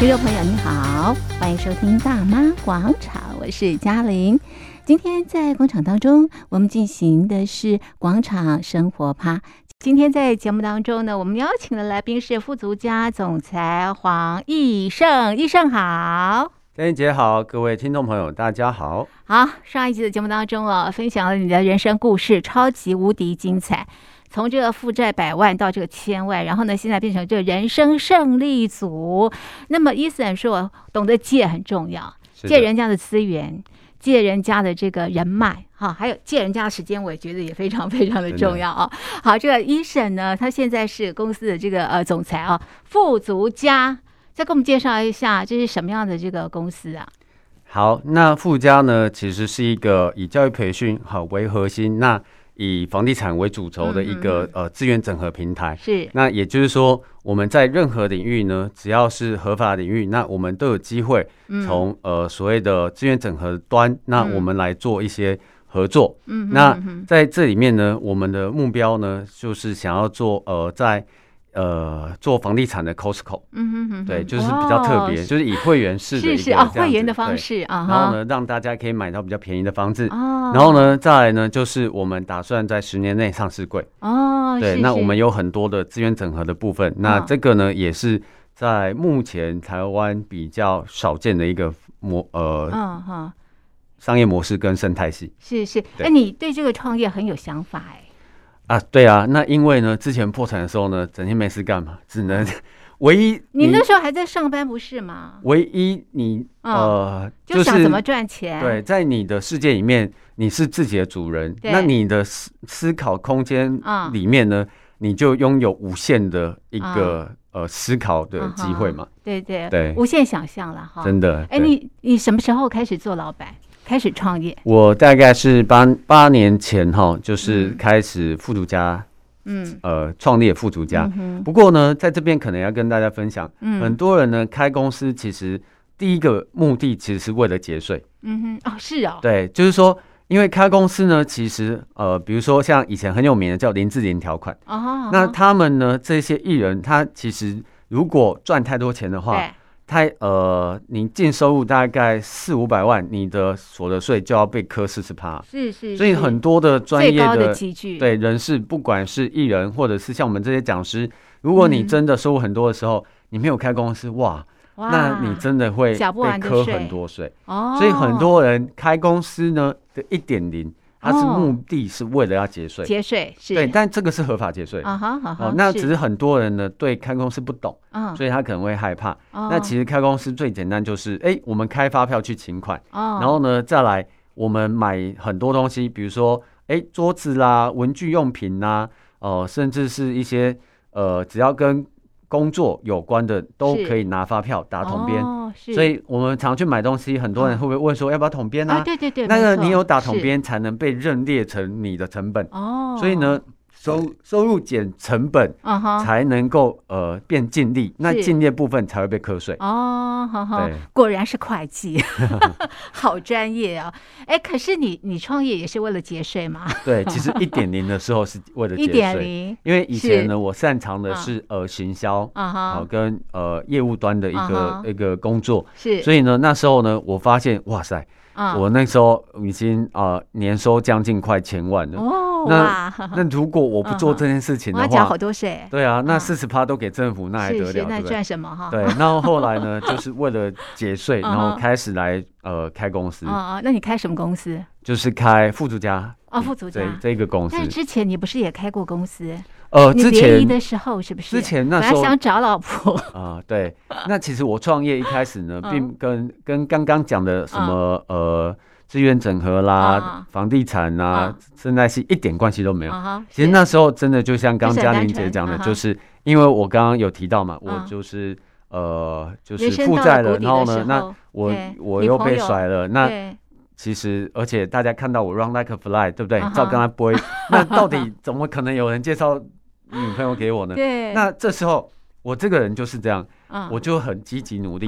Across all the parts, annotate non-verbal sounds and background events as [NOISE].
听众朋友，你好，欢迎收听《大妈广场》，我是嘉玲。今天在广场当中，我们进行的是广场生活趴。今天在节目当中呢，我们邀请的来宾是富足家总裁黄义胜，义胜好。嘉玲姐好，各位听众朋友大家好。好，上一集的节目当中啊，分享了你的人生故事，超级无敌精彩。从这个负债百万到这个千万，然后呢，现在变成这个人生胜利组。那么，伊森说，懂得借很重要，借人家的资源，借人家的这个人脉，哈，还有借人家的时间，我也觉得也非常 [LAUGHS] 非常的重要啊。好，这个伊森呢，他现在是公司的这个呃总裁啊，富足家，再给我们介绍一下，这是什么样的这个公司啊？好，那富加呢，其实是一个以教育培训好为核心，那。以房地产为主轴的一个呃资源整合平台，是。那也就是说，我们在任何领域呢，只要是合法领域，那我们都有机会从呃所谓的资源整合端，那我们来做一些合作。嗯，那在这里面呢，我们的目标呢，就是想要做呃在。呃，做房地产的 Costco，嗯哼哼，对，就是比较特别，就是以会员式的一个是是、哦、会员的方式啊，然后呢，让大家可以买到比较便宜的房子，哦，然后呢，再来呢，就是我们打算在十年内上市柜，哦，对，那我们有很多的资源整合的部分，那这个呢，也是在目前台湾比较少见的一个模，呃，嗯哈，商业模式跟生态系，是是，哎，你对这个创业很有想法哎。啊，对啊，那因为呢，之前破产的时候呢，整天没事干嘛，只能唯一 [LAUGHS] 你，你那时候还在上班不是吗？唯一你呃，就想怎么赚钱？对，在你的世界里面，你是自己的主人，那你的思思考空间里面呢，你就拥有无限的一个呃思考的机会嘛。对对对，无限想象了哈。真的，哎，你你什么时候开始做老板？开始创业，我大概是八八年前哈，就是开始富足家，嗯，呃，创立富足家。不过呢，在这边可能要跟大家分享，嗯，很多人呢开公司其实第一个目的其实是为了节税，嗯哼，哦，是哦，对，就是说，因为开公司呢，其实呃，比如说像以前很有名的叫林志玲条款，哦，那他们呢这些艺人，他其实如果赚太多钱的话。他呃，你净收入大概四五百万，你的所得税就要被磕四十趴。是是，是，所以很多的专业的，的对人士，不管是艺人或者是像我们这些讲师，如果你真的收入很多的时候，嗯、你没有开公司，哇，哇，那你真的会被磕很多税。哦，所以很多人开公司呢的一点零。它是目的是为了要节税，节税是。对，但这个是合法节税。啊哈，好，那只是很多人呢对开公司不懂，所以他可能会害怕。那其实开公司最简单就是，哎，我们开发票去请款，然后呢再来我们买很多东西，比如说哎桌子啦、文具用品啦，哦，甚至是一些呃只要跟工作有关的都可以拿发票打统编。所以我们常去买东西，很多人会不会问说要不要统编呢？对对对，那个你有打统编才能被认列成你的成本。哦，所以呢。收收入减成本，才能够呃变净利，那净利部分才会被课税。哦，好好，果然是会计，[LAUGHS] 好专业啊！哎，可是你你创业也是为了节税吗？对，其实一点零的时候是为了节税，一点零，因为以前呢，我擅长的是呃行销啊，跟呃业务端的一个一个工作，是，所以呢那时候呢，我发现哇塞，我那时候已经啊年收将近快千万了哦。那 [LAUGHS] 那如果我不做这件事情的话，好多税。对啊，那四十趴都给政府，那还得了？那赚什么哈？对，那后后来呢，[LAUGHS] 就是为了节税，然后开始来呃开公司。啊啊，那你开什么公司？就是开富足家。哦，富足家这个公司。但之前你不是也开过公司？呃，之前的时候是不是？之前那时候想找老婆 [LAUGHS] 啊，对。那其实我创业一开始呢，并跟跟刚刚讲的什么呃。资源整合啦，房地产啊，生态系一点关系都没有。其实那时候真的就像刚嘉玲姐讲的，就是因为我刚刚有提到嘛，我就是呃，就是负债了，然后呢，那我我又被甩了。那其实而且大家看到我 run like a fly，对不对？照刚才播，那到底怎么可能有人介绍女朋友给我呢？对，那这时候。我这个人就是这样，我就很积极努力。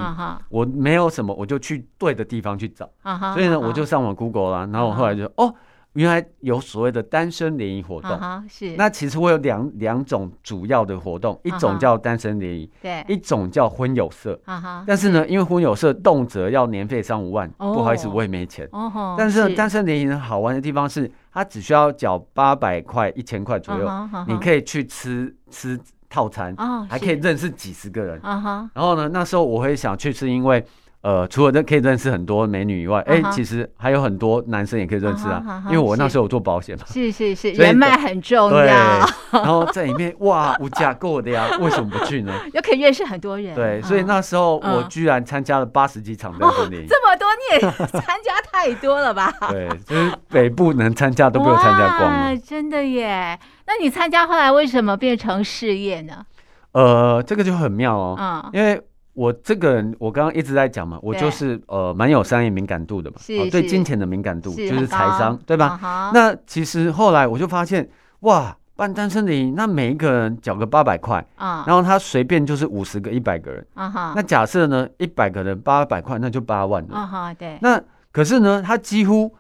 我没有什么，我就去对的地方去找。所以呢，我就上网 Google 啦。然后我后来就哦，原来有所谓的单身联谊活动，啊、是。那其实我有两两种主要的活动，一种叫单身联谊，对，一种叫婚友社，啊、但是呢，因为婚友社动辄要年费三五万，哦，不好意思，我也没钱。哦、但是单身联谊呢，好玩的地方是，它只需要缴八百块、一千块左右，啊，你可以去吃吃套餐，哦，还可以认识几十个人。啊、然后呢，那时候我会想去，是因为。呃，除了认可以认识很多美女以外，哎、uh -huh.，其实还有很多男生也可以认识啊。Uh -huh, uh -huh, 因为我那时候有做保险嘛，是是是，人脉很重要。[LAUGHS] 然后在里面，哇，无价够的呀，为什么不去呢？[LAUGHS] 又可以认识很多人。对，所以那时候我居然参加了八十几场单身联谊，[LAUGHS] 这么多你也参加太多了吧？对，就是北部能参加都被我参加光了。真的耶？那你参加后来为什么变成事业呢？呃，这个就很妙哦，嗯、uh 因为。我这个人，我刚刚一直在讲嘛，我就是呃蛮有商业敏感度的嘛，哦，对金钱的敏感度就是财商，对吧？啊？那其实后来我就发现，哇，办单身礼，那每一个人缴个八百块，啊，然后他随便就是五十个、一百个人，啊那假设呢，一百个人八百块，那就八万了，啊对。那可是呢，他几乎，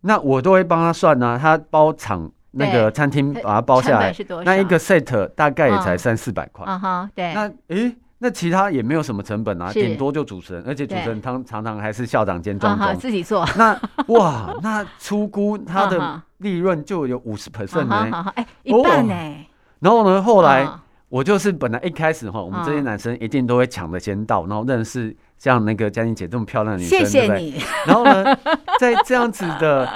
那我都会帮他算呢，啊，他包场那个餐厅把它包下来，那一个 set 大概也才三四百块，啊对。那诶。那其他也没有什么成本啊，顶多就主持人，而且主持人常常常还是校长兼庄总，自己做。那哇，那出估他的利润就有五十 percent 呢，哎，一半呢、欸。然后呢，后来我就是本来一开始哈，我们这些男生一定都会抢着先到，然后认识像那个嘉欣姐这么漂亮的女生，谢谢你。对？对然后呢，在这样子的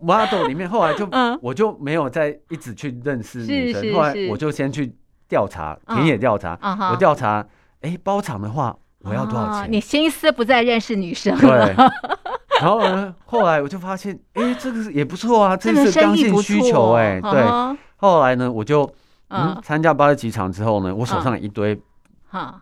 model 里面，后来就 [LAUGHS] 我就没有再一直去认识女生，后来我就先去调查田野调查，我调查。哎，包场的话，我要多少钱？哦、你心思不再认识女生了。对。然后呢，后来我就发现，哎，这个也不错啊，这是刚性需求哎。对。后来呢，我就嗯参加八十几场之后呢，我手上有一堆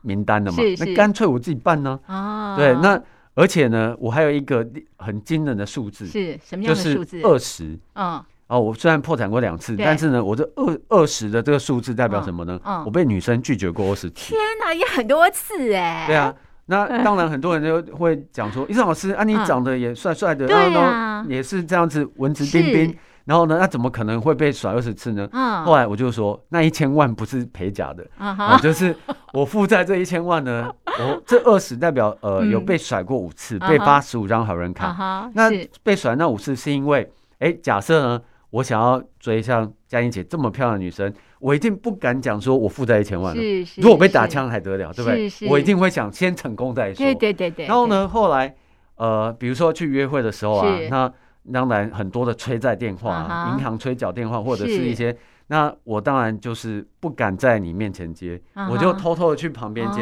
名单的嘛，那干脆我自己办呢。啊。对，那而且呢，我还有一个很惊人的数字，是什么样的数字？就是二十。嗯。哦，我虽然破产过两次，但是呢，我这二二十的这个数字代表什么呢？嗯嗯、我被女生拒绝过二十次。天哪，也很多次哎。对啊，[LAUGHS] 那当然很多人就会讲说，医、嗯、生老师啊，你长得也帅帅的，嗯、然后也是这样子文质彬彬，然后呢，那怎么可能会被甩二十次呢、嗯？后来我就说，那一千万不是赔假的、嗯啊，就是我负债这一千万呢，我这二十代表呃、嗯、有被甩过五次，嗯、被发十五张好人卡。嗯、那被甩那五次是因为，哎，假设呢？我想要追像嘉欣姐这么漂亮的女生，我一定不敢讲说我负债一千万了。是是。如果被打枪还得了，对不对？我一定会想先成功再说。对对对对。然后呢，后来呃，比如说去约会的时候啊，那当然很多的催债电话、啊，银行催缴电话或者是一些，那我当然就是不敢在你面前接，我就偷偷的去旁边接。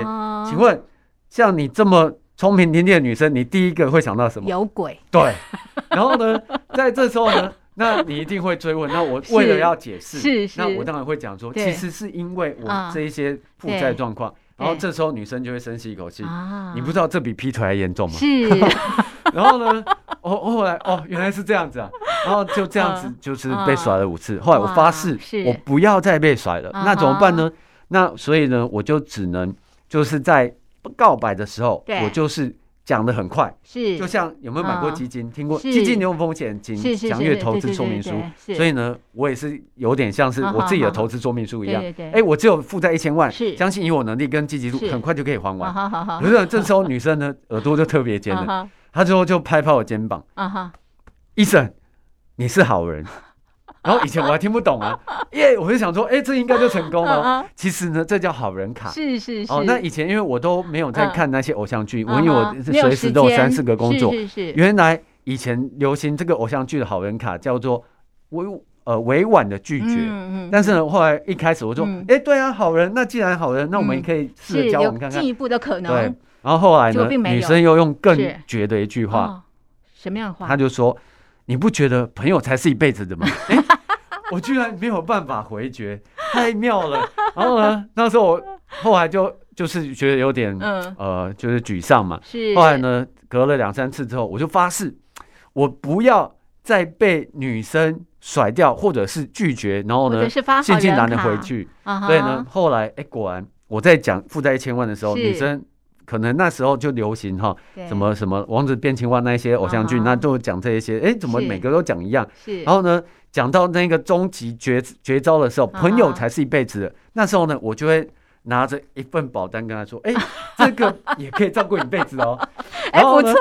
请问，像你这么聪明伶俐的女生，你第一个会想到什么？有鬼。对。然后呢，在这时候呢。那你一定会追问，那我为了要解释，那我当然会讲说，其实是因为我这一些负债状况，然后这时候女生就会深吸一口气，你不知道这比劈腿还严重吗？是，[LAUGHS] 然后呢，哦，后来哦，原来是这样子啊，然后就这样子就是被甩了五次，后来我发誓我不要再被甩了，那怎么办呢？那所以呢，我就只能就是在告白的时候，我就是。讲的很快，是就像有没有买过基金？嗯、听过基金有风险，请详阅投资说明书。所以呢，我也是有点像是我自己的投资说明书一样。哎、欸，我只有负债一千万，相信以我能力跟积极度，很快就可以还完。可是这时候女生呢，耳朵就特别尖了，她最后就拍拍我肩膀，啊哈医生，你是好人。然后以前我还听不懂啊，[LAUGHS] 耶！我就想说，哎，这应该就成功了。其实呢，这叫好人卡。是是是。哦，那以前因为我都没有在看那些偶像剧，我因为我随时都有三四个工作。是是是。原来以前流行这个偶像剧的好人卡叫做委呃委婉的拒绝。嗯嗯。但是呢，后来一开始我说，哎，对啊，好人，那既然好人，那我们也可以试着交往看看。进一步的可能。对。然后后来呢，女生又用更绝的一句话。什么样的话？他就说。你不觉得朋友才是一辈子的吗？[LAUGHS] 哎、欸，我居然没有办法回绝，太妙了。然后呢，那时候我后来就就是觉得有点、嗯、呃，就是沮丧嘛。是。后来呢，隔了两三次之后，我就发誓，我不要再被女生甩掉，或者是拒绝，然后呢，悻悻然的回去。所以呢，后来哎、欸，果然我在讲负债一千万的时候，女生可能那时候就流行哈，什么什么王子变青蛙那些偶像剧，那就讲这一些，哎，怎么每个都讲一样？是。然后呢，讲到那个终极绝绝招的时候，朋友才是一辈子的。那时候呢，我就会拿着一份保单跟他说，哎，[LAUGHS] 这个也可以照顾一辈子哦。[LAUGHS] 哎，不错。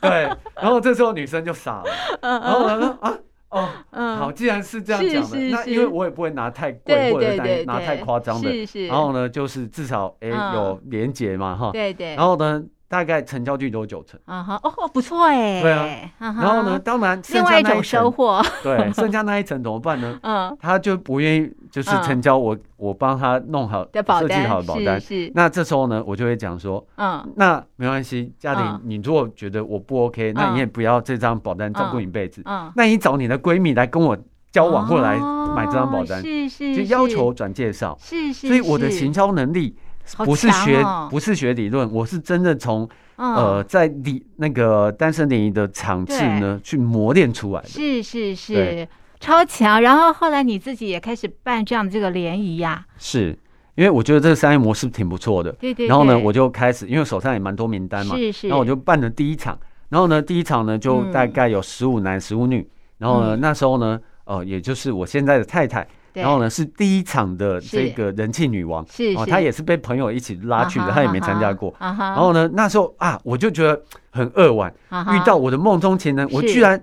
对。然后这时候女生就傻了。[LAUGHS] 然后他说啊。哦，嗯，好，既然是这样讲的，那因为我也不会拿太贵或者拿拿太夸张的，然后呢，就是至少哎有连结嘛，哈，对对，然后呢。大概成交率都九成。啊哈哦不错哎，对啊，然后呢，当然另外一种收获，对，剩下那一层怎么办呢？[LAUGHS] 嗯，他就不愿意就是成交我我帮他弄好设计好的保单，是那这时候呢，我就会讲说，嗯，那没关系，家庭，你如果觉得我不 OK，那你也不要这张保单照顾一辈子，嗯，那你找你的闺蜜来跟我交往过来买这张保单，是是，就要求转介绍，是是，所以我的行销能力。不是学，不是学理论，我是真的从呃在理那个单身联谊的场次呢去磨练出来的。是是是，超强。然后后来你自己也开始办这样的这个联谊呀？是因为我觉得这个商业模式挺不错的。对对。然后呢，我就开始，因为手上也蛮多名单嘛。是是。然后我就办了第一场，然后呢，第一场呢就大概有十五男十五女，然后呢那时候呢，呃，也就是我现在的太太。然后呢，是第一场的这个人气女王，是哦，她也是被朋友一起拉去的，她也没参加过。然后呢，那时候啊，我就觉得很扼腕，遇到我的梦中情人，我居然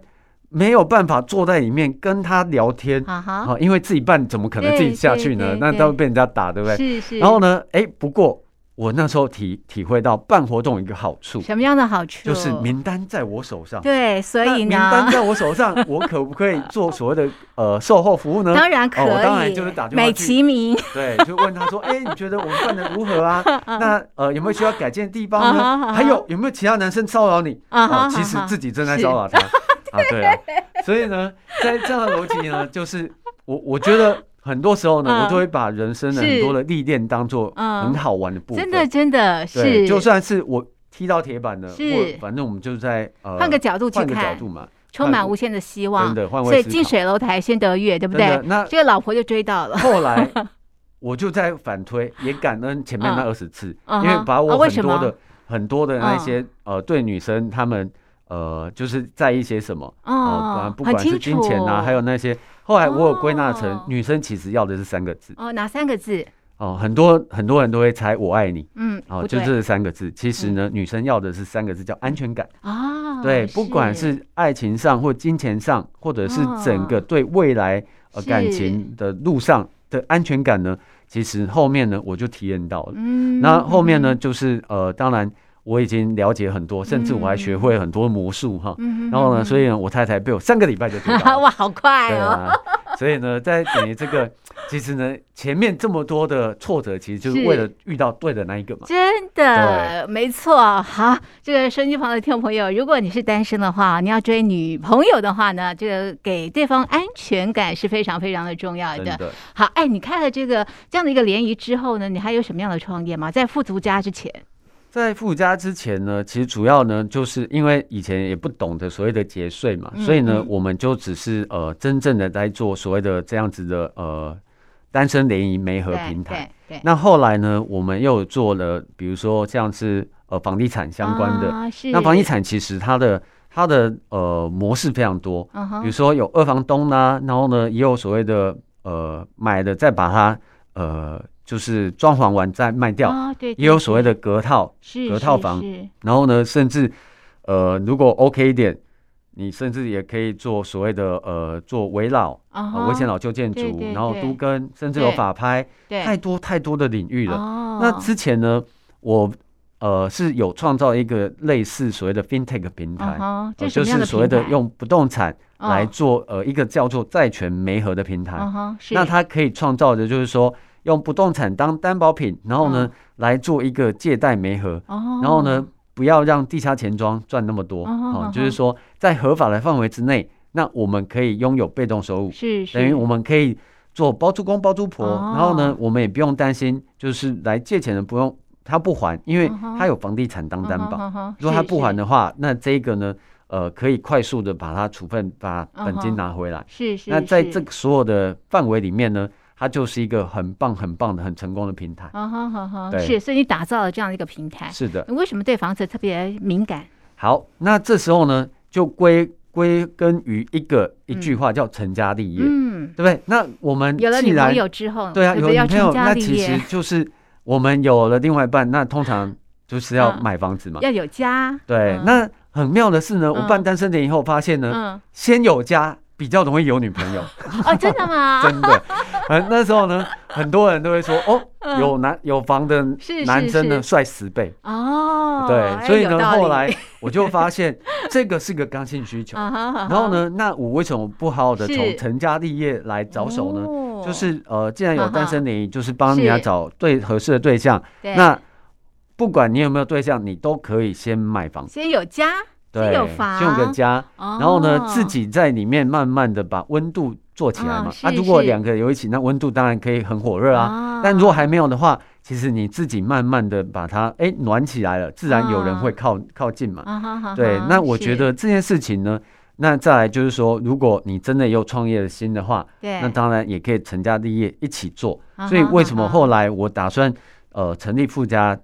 没有办法坐在里面跟他聊天，啊，因为自己办怎么可能自己下去呢？那都被人家打，对不对？是是。然后呢，哎，不过。我那时候体体会到办活动一个好处，什么样的好处？就是名单在我手上。对，所以呢，名单在我手上，我可不可以做所谓的 [LAUGHS] 呃售后服务呢？当然可以，我当然就是打电话美其名，[LAUGHS] 对，就问他说：“哎，你觉得我们办的如何啊？[LAUGHS] 那呃有没有需要改进的地方呢？还有有没有其他男生骚扰你？啊，其实自己正在骚扰他啊，对啊。所以呢，在这样的逻辑呢，[LAUGHS] 就是我我觉得。很多时候呢，我都会把人生的很多的历练当做很好玩的部分。真的，真的是，就算是我踢到铁板的，是，反正我们就在呃换个角度去看，换个角度嘛，充满无限的希望。真的，换位近水楼台先得月，对不对？那这个老婆就追到了。后来 [LAUGHS] 我就在反推，也感恩前面那二十次，因为把我很多的很多的那些呃对女生她们呃就是在一些什么哦，不管是金钱啊，还有那些。后来我有归纳成，女生其实要的是三个字。哦，哪三个字？哦，很多很多人都会猜“我爱你”。嗯，哦，就这三个字。其实呢，女生要的是三个字，叫安全感。啊，对，不管是爱情上或金钱上，或者是整个对未来呃感情的路上的安全感呢，其实后面呢我就体验到了。嗯，那后面呢就是呃，当然。我已经了解很多，甚至我还学会很多魔术哈。然后呢，所以呢，我太太被我三个礼拜就追到了。哇，好快哦！所以呢，在等于这个，其实呢，前面这么多的挫折，其实就是为了遇到对的那一个嘛。真的，没错。好，这个收音机旁的听众朋友，如果你是单身的话，你要追女朋友的话呢，这个给对方安全感是非常非常的重要的。好，哎，你开了这个这样的一个联谊之后呢，你还有什么样的创业吗？在富足家之前。在附加之前呢，其实主要呢，就是因为以前也不懂得所谓的节税嘛，嗯、所以呢，我们就只是呃，真正的在做所谓的这样子的呃单身联谊媒合平台。对对对，那后来呢，我们又做了，比如说像是呃房地产相关的。啊、那房地产其实它的它的呃模式非常多，比如说有二房东啦，然后呢也有所谓的呃买的再把它呃。就是装潢完再卖掉，也有所谓的隔套，隔套房。然后呢，甚至呃，如果 OK 一点，你甚至也可以做所谓的呃，做围老啊，危险老旧建筑，然后都跟，甚至有法拍，太多太多的领域了。那之前呢，我呃是有创造一个类似所谓的 FinTech 平台，就是所谓的用不动产来做呃一个叫做债权媒合的平台。那它可以创造的就是说。用不动产当担保品，然后呢、哦、来做一个借贷媒合，哦、然后呢不要让地下钱庄赚那么多，哦，哦就是说在合法的范围之内，那我们可以拥有被动收入，是，是。等于我们可以做包租公包租婆，哦、然后呢我们也不用担心，就是来借钱的不用他不还，因为他有房地产当担保，如果他不还的话，那这个呢呃可以快速的把它处分，把本金拿回来，是是，是，那在这个所有的范围里面呢。它就是一个很棒、很棒的、很成功的平台。好好好是，所以你打造了这样一个平台。是的。你为什么对房子特别敏感？好，那这时候呢，就归归根于一个一句话，叫成家立业，嗯，对不对？那我们有了女朋友之后，对啊，有女朋友，那其实就是我们有了另外一半，那通常就是要买房子嘛，要有家。对，那很妙的是呢，我办单身点以后发现呢，先有家。比较容易有女朋友哦，真的吗？[LAUGHS] 真的，嗯，那时候呢，很多人都会说，哦，有男有房的男生呢，帅十倍哦。对，所以呢，后来我就发现这个是个刚性需求。然后呢，那我为什么不好好的从成家立业来着手呢？就是呃，既然有单身联谊，就是帮人家找对合适的对象。那不管你有没有对象，你都可以先买房，先有家。对，先有个家，然后呢，自己在里面慢慢的把温度做起来嘛。啊，如果两个有一起，那温度当然可以很火热啊。但如果还没有的话，其实你自己慢慢的把它哎暖起来了，自然有人会靠靠近嘛。对，那我觉得这件事情呢，那再来就是说，如果你真的有创业的心的话，那当然也可以成家立业一起做。所以为什么后来我打算呃成立富家？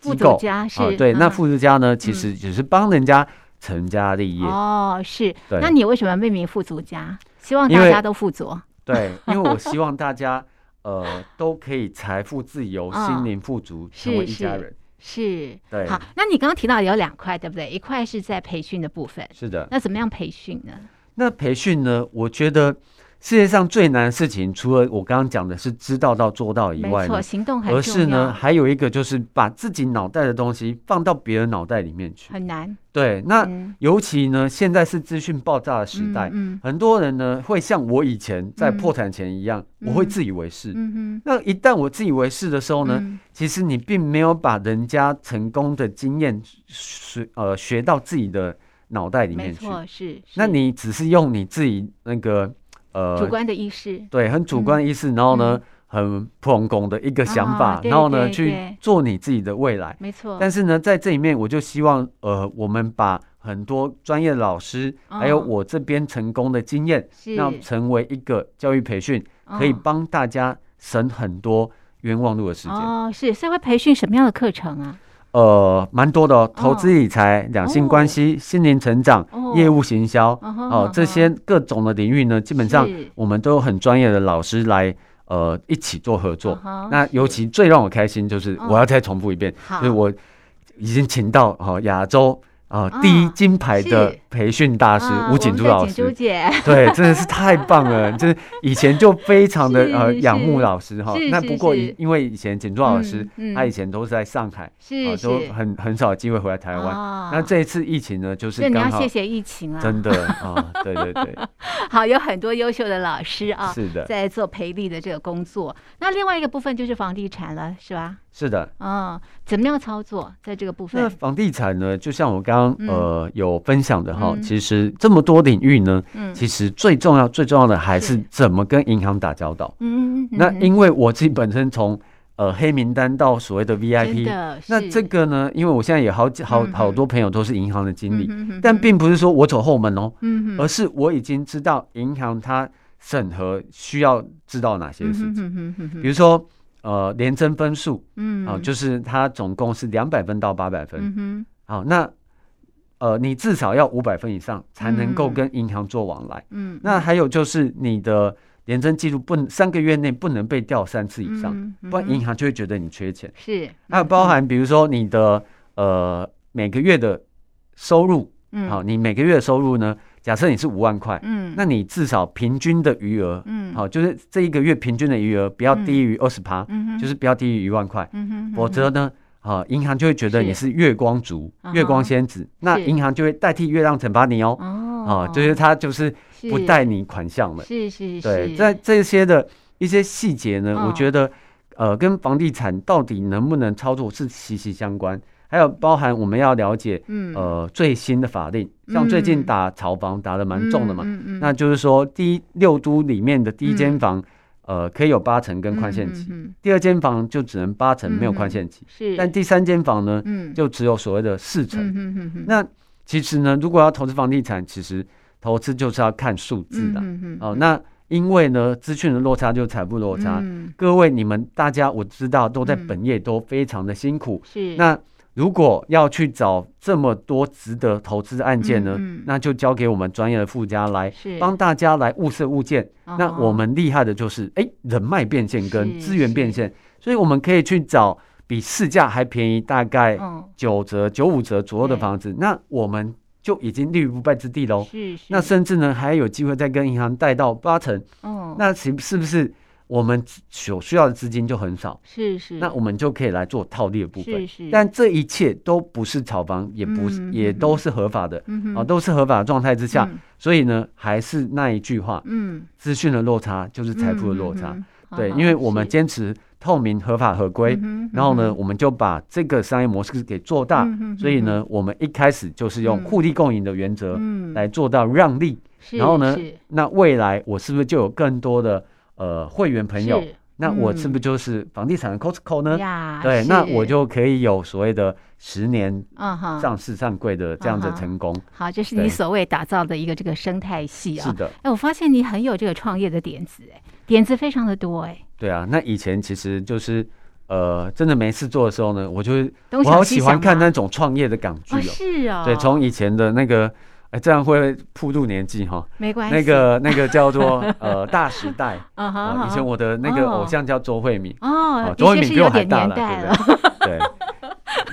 富足家是、哦、对，那富足家呢，其实只是帮人家成家立业哦。是，那你为什么命名富足家？希望大家都富足。对，因为我希望大家 [LAUGHS] 呃都可以财富自由、心灵富足，成为一家人。是，对。好，那你刚刚提到有两块，对不对？一块是在培训的部分。是的。那怎么样培训呢？那培训呢？我觉得。世界上最难的事情，除了我刚刚讲的是知道到做到以外，没错，行动很重要。而是呢，还有一个就是把自己脑袋的东西放到别人脑袋里面去，很难。对，那尤其呢，现在是资讯爆炸的时代，很多人呢会像我以前在破产前一样，我会自以为是。那一旦我自以为是的时候呢，其实你并没有把人家成功的经验学呃学到自己的脑袋里面去。没错，是。那你只是用你自己那个。呃，主观的意识，对，很主观的意识，然后呢，很普通的一个想法，然后呢，去做你自己的未来，没错。但是呢，在这里面，我就希望，呃，我们把很多专业的老师，还有我这边成功的经验，那成为一个教育培训，可以帮大家省很多冤枉路的时间。哦，是，所以会培训什么样的课程啊？呃，蛮多的哦，投资理财、两性关系、心灵成长、业务行销哦，这些各种的领域呢，基本上我们都有很专业的老师来呃一起做合作。那尤其最让我开心就是，我要再重复一遍，就是我已经请到哈亚洲。啊，第一金牌的培训大师吴锦珠老师，[LAUGHS] 对，真的是太棒了，就是以前就非 [LAUGHS] 常的呃仰慕老师哈。那不过因因为以前锦珠老师他以前都是在上海，是，都很很少有机会回来台湾。那这一次疫情呢，就是你要谢谢疫情啊，真的啊，对对对。[LAUGHS] 好，有很多优秀的老师啊，是的，在做培力的这个工作。那另外一个部分就是房地产了，是吧？是的，嗯，怎么样操作在这个部分？那房地产呢，就像我刚刚呃有分享的哈，其实这么多领域呢，其实最重要最重要的还是怎么跟银行打交道。嗯，那因为我自己本身从呃黑名单到所谓的 VIP，那这个呢，因为我现在有好几好好多朋友都是银行的经理，但并不是说我走后门哦，而是我已经知道银行它审核需要知道哪些事情，比如说。呃，连征分数，嗯，啊，就是它总共是两百分到八百分，嗯哼，好，那呃，你至少要五百分以上才能够跟银行做往来，嗯，那还有就是你的联征记录不三个月内不能被调三次以上，不然银行就会觉得你缺钱，是，还有包含比如说你的呃每个月的收入，嗯，好，你每个月的收入呢？假设你是五万块，嗯，那你至少平均的余额，嗯，好，就是这一个月平均的余额不要低于二十趴，嗯，就是不要低于一万块，嗯，否则呢，啊，银行就会觉得你是月光族、月光仙子，那银行就会代替月亮惩罚你哦，哦，啊，就是他就是不贷你款项了，是是是，对，在这些的一些细节呢，我觉得，呃，跟房地产到底能不能操作是息息相关。还有包含我们要了解，呃，最新的法令，像最近打炒房打的蛮重的嘛，那就是说，第一六都里面的第一间房，呃，可以有八成跟宽限期，第二间房就只能八成没有宽限期，是，但第三间房呢，就只有所谓的四成。那其实呢，如果要投资房地产，其实投资就是要看数字的，哦，那因为呢，资讯的落差就是财富落差。嗯、各位，你们大家我知道都在本业都非常的辛苦。是、嗯。那如果要去找这么多值得投资的案件呢，嗯嗯、那就交给我们专业的附加来帮大家来物色物件。是那我们厉害的就是，哎、欸，人脉变现跟资源变现，所以我们可以去找。比市价还便宜，大概九折、九五折左右的房子，那我们就已经立于不败之地喽。是是。那甚至呢，还有机会再跟银行贷到八成。哦。那是是不是我们所需要的资金就很少？是是。那我们就可以来做套利的部分。是是。但这一切都不是炒房，也不是，也都是合法的。嗯。啊，都是合法的状态之下，所以呢，还是那一句话。嗯。资讯的落差就是财富的落差。对，因为我们坚持。透明、合法、合规，然后呢，我们就把这个商业模式给做大。所以呢，我们一开始就是用互利共赢的原则来做到让利。嗯、然后呢，那未来我是不是就有更多的呃会员朋友？那我是不是就是房地产的 Costco 呢？嗯、对，那我就可以有所谓的十年上市上柜的这样的成功。嗯、好，这、就是你所谓打造的一个这个生态系啊。是的。哎，我发现你很有这个创业的点子，哎，点子非常的多，哎。对啊，那以前其实就是，呃，真的没事做的时候呢，我就我好喜欢看那种创业的港剧哦。哦是啊、哦。对，从以前的那个，哎，这样会暴露年纪哈。没关系。那个那个叫做呃《[LAUGHS] 大时代 [LAUGHS]》啊哈。以前我的那个偶像叫周慧敏哦，周慧敏比我还大了，对对对。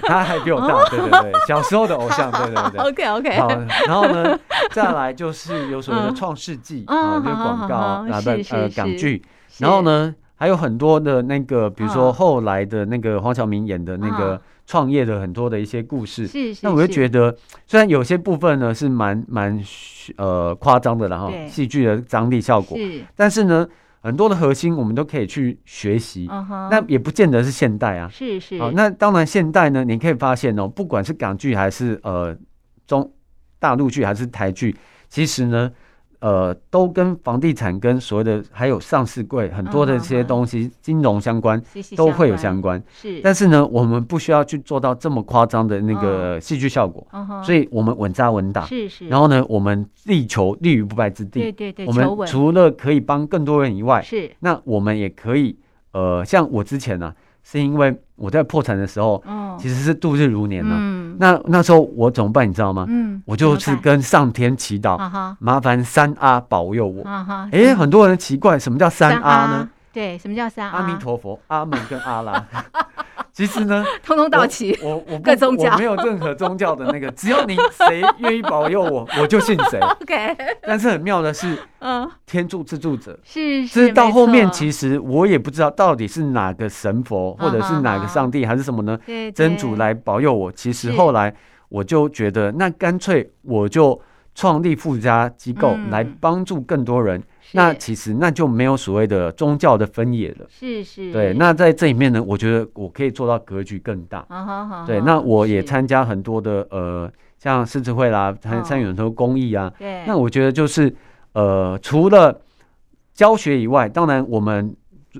他还比我大，对对对，小时候的偶像，对对对。OK [LAUGHS] OK。好，然后呢，再来就是有所谓的《创世纪》啊，就是广告啊的呃港剧，然后呢。还有很多的那个，比如说后来的那个黄晓明演的那个创业的很多的一些故事，是是。那我就觉得，虽然有些部分呢是蛮蛮呃夸张的，然后戏剧的张力效果，是。但是呢，很多的核心我们都可以去学习。那也不见得是现代啊，是是。好，那当然现代呢，你可以发现哦，不管是港剧还是呃中大陆剧还是台剧，其实呢。呃，都跟房地产跟所谓的还有上市柜很多的这些东西，金融相关，都会有相关。是，但是呢，我们不需要去做到这么夸张的那个戏剧效果。所以我们稳扎稳打。是是。然后呢，我们力求立于不败之地。对对对。我们除了可以帮更多人以外，是，那我们也可以，呃，像我之前呢。是因为我在破产的时候，其实是度日如年呢。那那时候我怎么办？你知道吗？我就是跟上天祈祷，麻烦三阿保佑我。哎，很多人奇怪，什么叫三阿呢？对，什么叫三阿？阿弥陀佛、阿门跟阿拉。[LAUGHS] 其实呢，通通到齐。我我各宗教，我没有任何宗教的那个，只要你谁愿意保佑我，[LAUGHS] 我就信谁。OK。但是很妙的是，嗯，天助自助者。是是。是到后面，其实我也不知道到底是哪个神佛，或者是哪个上帝，还是什么呢？真主来保佑我。其实后来我就觉得，那干脆我就创立附加机构来帮助更多人。那其实那就没有所谓的宗教的分野了，是是，对。那在这里面呢，我觉得我可以做到格局更大，对。那我也参加很多的呃，像狮子会啦，参参与很多公益啊，对。那我觉得就是呃，除了教学以外，当然我们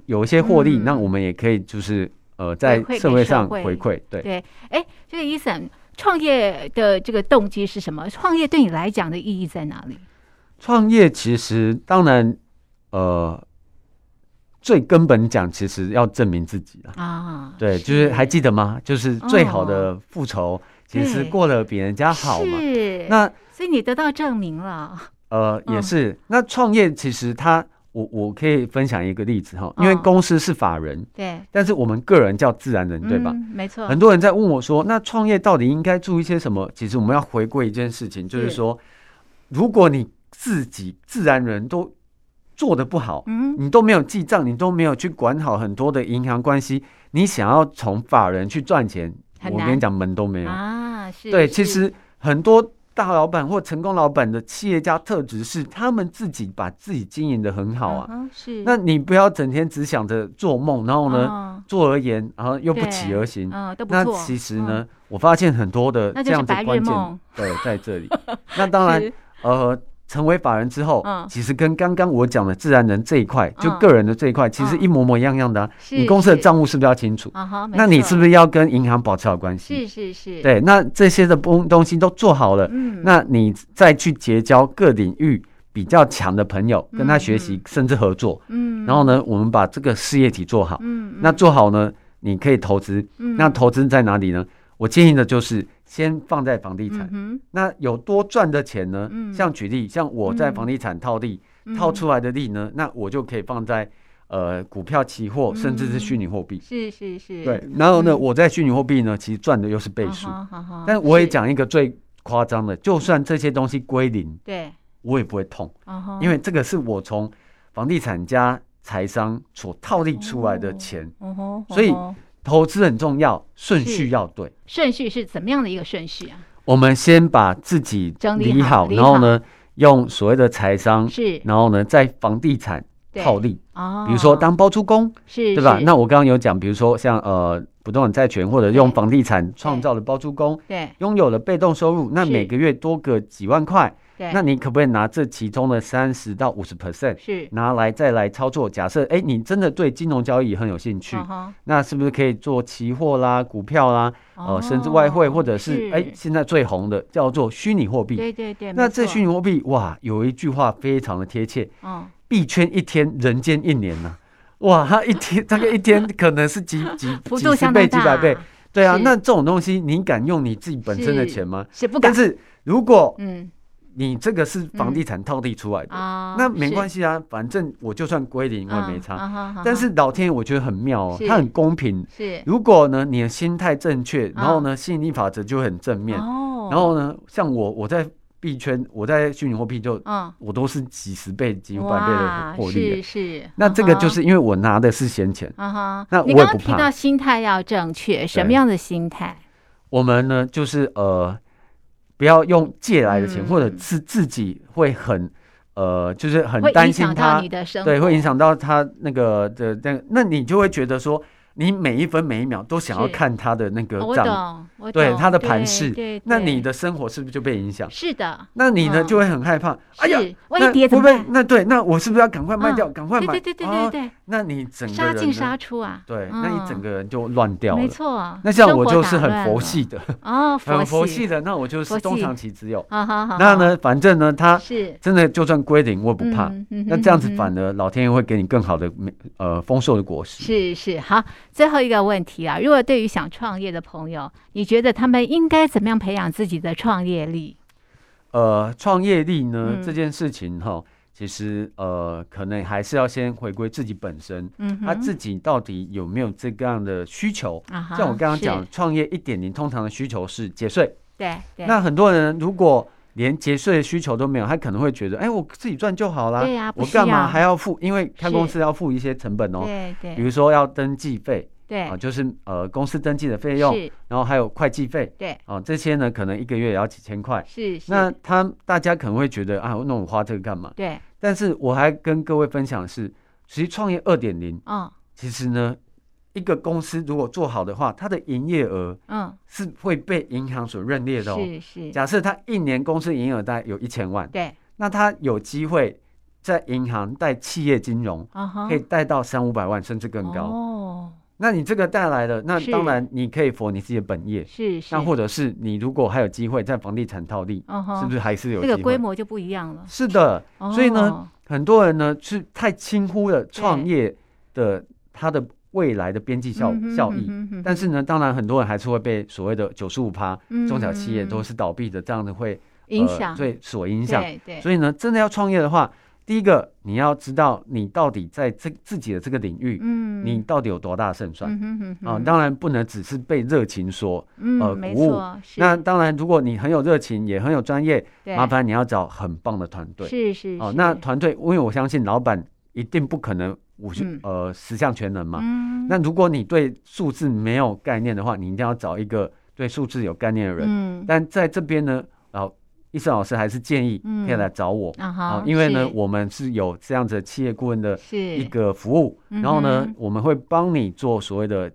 有一些获利，那我们也可以就是呃，在社会上回馈，对对。哎，这个 Eason 创业的这个动机是什么？创业对你来讲的意义在哪里？创业其实当然，呃，最根本讲，其实要证明自己了啊。对，就是还记得吗？就是最好的复仇，其实过得比人家好嘛。是。那所以你得到证明了。呃，也是。那创业其实他，我我可以分享一个例子哈，因为公司是法人，对，但是我们个人叫自然人，对吧？没错。很多人在问我说，那创业到底应该注意些什么？其实我们要回归一件事情，就是说，如果你自己自然人都做的不好，嗯，你都没有记账，你都没有去管好很多的银行关系，你想要从法人去赚钱，我跟你讲门都没有啊。是，对，其实很多大老板或成功老板的企业家特质是他们自己把自己经营的很好啊。是，那你不要整天只想着做梦，然后呢，做而言，然后又不起而行，那其实呢，我发现很多的这样子关键，对，在这里。那当然，[LAUGHS] 呃。成为法人之后，其实跟刚刚我讲的自然人这一块，就个人的这一块，其实一模模一样样的。你公司的账务是不是要清楚？那你是不是要跟银行保持好关系？是是是。对，那这些的东东西都做好了，那你再去结交各领域比较强的朋友，跟他学习，甚至合作。嗯，然后呢，我们把这个事业体做好。嗯，那做好呢，你可以投资。嗯，那投资在哪里呢？我建议的就是先放在房地产。嗯，那有多赚的钱呢？像举例，像我在房地产套利套出来的利呢，那我就可以放在呃股票、期货，甚至是虚拟货币。是是是。对，然后呢，我在虚拟货币呢，其实赚的又是倍数。但我也讲一个最夸张的，就算这些东西归零，对，我也不会痛，因为这个是我从房地产加财商所套利出来的钱，所以投资很重要，顺序要对。顺序是怎么样的一个顺序啊？我们先把自己整理好，然后呢，用所谓的财商，是，然后呢，在房地产套利，比如说当包租公，是，对吧？那我刚刚有讲，比如说像呃。不动产债权或者用房地产创造的包租公，对，拥有了被动收入，那每个月多个几万块，对，那你可不可以拿这其中的三十到五十 percent，是拿来再来操作？假设哎，你真的对金融交易很有兴趣，那是不是可以做期货啦、股票啦，呃，甚至外汇，或者是哎，现在最红的叫做虚拟货币，对对对。那这虚拟货币哇，有一句话非常的贴切，嗯，币圈一天，人间一年呐。[LAUGHS] 哇，他一天大概一天 [LAUGHS] 可能是几几几十倍、几百倍，对啊。那这种东西，你敢用你自己本身的钱吗？是不敢。但是如果嗯，你这个是房地产套利出来的，那没关系啊，反正我就算归零我也没差。但是老天爷我觉得很妙哦，他很公平。是。如果呢你的心态正确，然后呢吸引力法则就很正面。哦。然后呢，像我我在。币圈，我在虚拟货币就，嗯，我都是几十倍、几百倍的获利。是是，那这个就是因为我拿的是闲钱。啊哈，那我也不怕。你刚刚提到心态要正确，什么样的心态？我们呢，就是呃，不要用借来的钱，或者是自己会很呃，就是很担心他，对，会影响到他那个的那，那你就会觉得说。你每一分每一秒都想要看他的那个账，对他的盘势，那你的生活是不是就被影响？是的，那你呢就会很害怕。哎呀，万一跌怎么办？那对，那我是不是要赶快卖掉，赶快买？对对对对对，那你整个杀进杀出啊？对，那你整个人就乱掉了。没错，那像我就是很佛系的哦，很佛系的，那我就是中长期持有。那呢，反正呢，他是真的，就算归零我也不怕。那这样子反而老天爷会给你更好的呃丰硕的果实。是是好。最后一个问题啊，如果对于想创业的朋友，你觉得他们应该怎么样培养自己的创业力？呃，创业力呢、嗯、这件事情哈，其实呃，可能还是要先回归自己本身，嗯哼，他自己到底有没有这个样的需求？像我刚刚讲，是。创业一点零通常的需求是节税，对，对，那很多人如果连节税的需求都没有，他可能会觉得，哎，我自己赚就好啦。对呀，我干嘛还要付？因为开公司要付一些成本哦，对对，比如说要登记费，对啊，就是呃公司登记的费用，然后还有会计费，对啊，这些呢可能一个月也要几千块，是。那他大家可能会觉得啊，那我花这个干嘛？对。但是我还跟各位分享的是，其实创业二点零，嗯，其实呢。一个公司如果做好的话，它的营业额嗯是会被银行所认列的哦。是是。假设他一年公司营业额大概有一千万，对，那他有机会在银行贷企业金融，可以贷到三五百万甚至更高。哦。那你这个带来的，那当然你可以符合你自己的本业。是是。那或者是你如果还有机会在房地产套利，是不是还是有？这个规模就不一样了。是的。所以呢，很多人呢是太轻忽了创业的他的。未来的边际效效益，但是呢，当然很多人还是会被所谓的九十五趴中小企业都是倒闭的，这样子会影响，对，所影响。所以呢，真的要创业的话，第一个你要知道你到底在这自己的这个领域，嗯，你到底有多大胜算啊？当然不能只是被热情所呃鼓舞。那当然，如果你很有热情，也很有专业，麻烦你要找很棒的团队。是是。哦，那团队，因为我相信老板一定不可能。五十、嗯、呃十项全能嘛，嗯、那如果你对数字没有概念的话，你一定要找一个对数字有概念的人。嗯、但在这边呢，然后医生老师还是建议可以来找我啊，嗯、因为呢我们是有这样子的企业顾问的一个服务，然后呢、嗯、我们会帮你做所谓的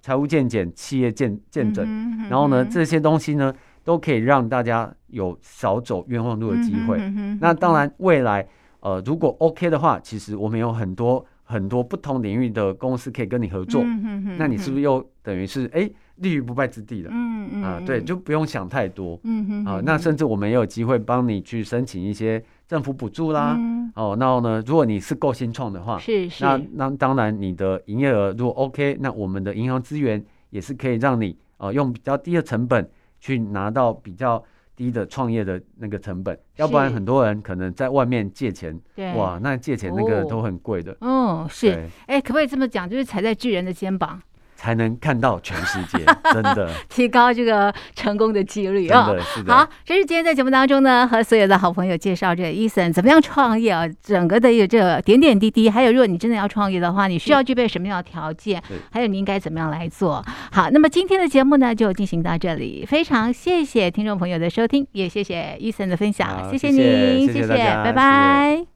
财务鉴检、企业健健诊，嗯、然后呢这些东西呢都可以让大家有少走冤枉路的机会。那当然未来呃如果 OK 的话，其实我们有很多。很多不同领域的公司可以跟你合作，嗯、哼哼哼，那你是不是又等于是哎立于不败之地了？嗯嗯啊，对，就不用想太多，嗯哼啊，那甚至我们也有机会帮你去申请一些政府补助啦，嗯、哦，然后呢，如果你是够新创的话，是是，那那当然你的营业额如果 OK，那我们的银行资源也是可以让你呃用比较低的成本去拿到比较低的创业的那个成本，要不然很多人可能在外面借钱，对，哇，那借钱那个都很贵的，哦，是，哎，可不可以这么讲，就是踩在巨人的肩膀？才能看到全世界，[LAUGHS] 真的提高这个成功的几率啊！是的。好，这是今天在节目当中呢，和所有的好朋友介绍这个 Eason 怎么样创业啊，整个的一个这个点点滴滴，还有如果你真的要创业的话，你需要具备什么样的条件，还有你应该怎么样来做。好，那么今天的节目呢就进行到这里，非常谢谢听众朋友的收听，也谢谢 Eason 的分享，谢谢您，谢谢，拜拜。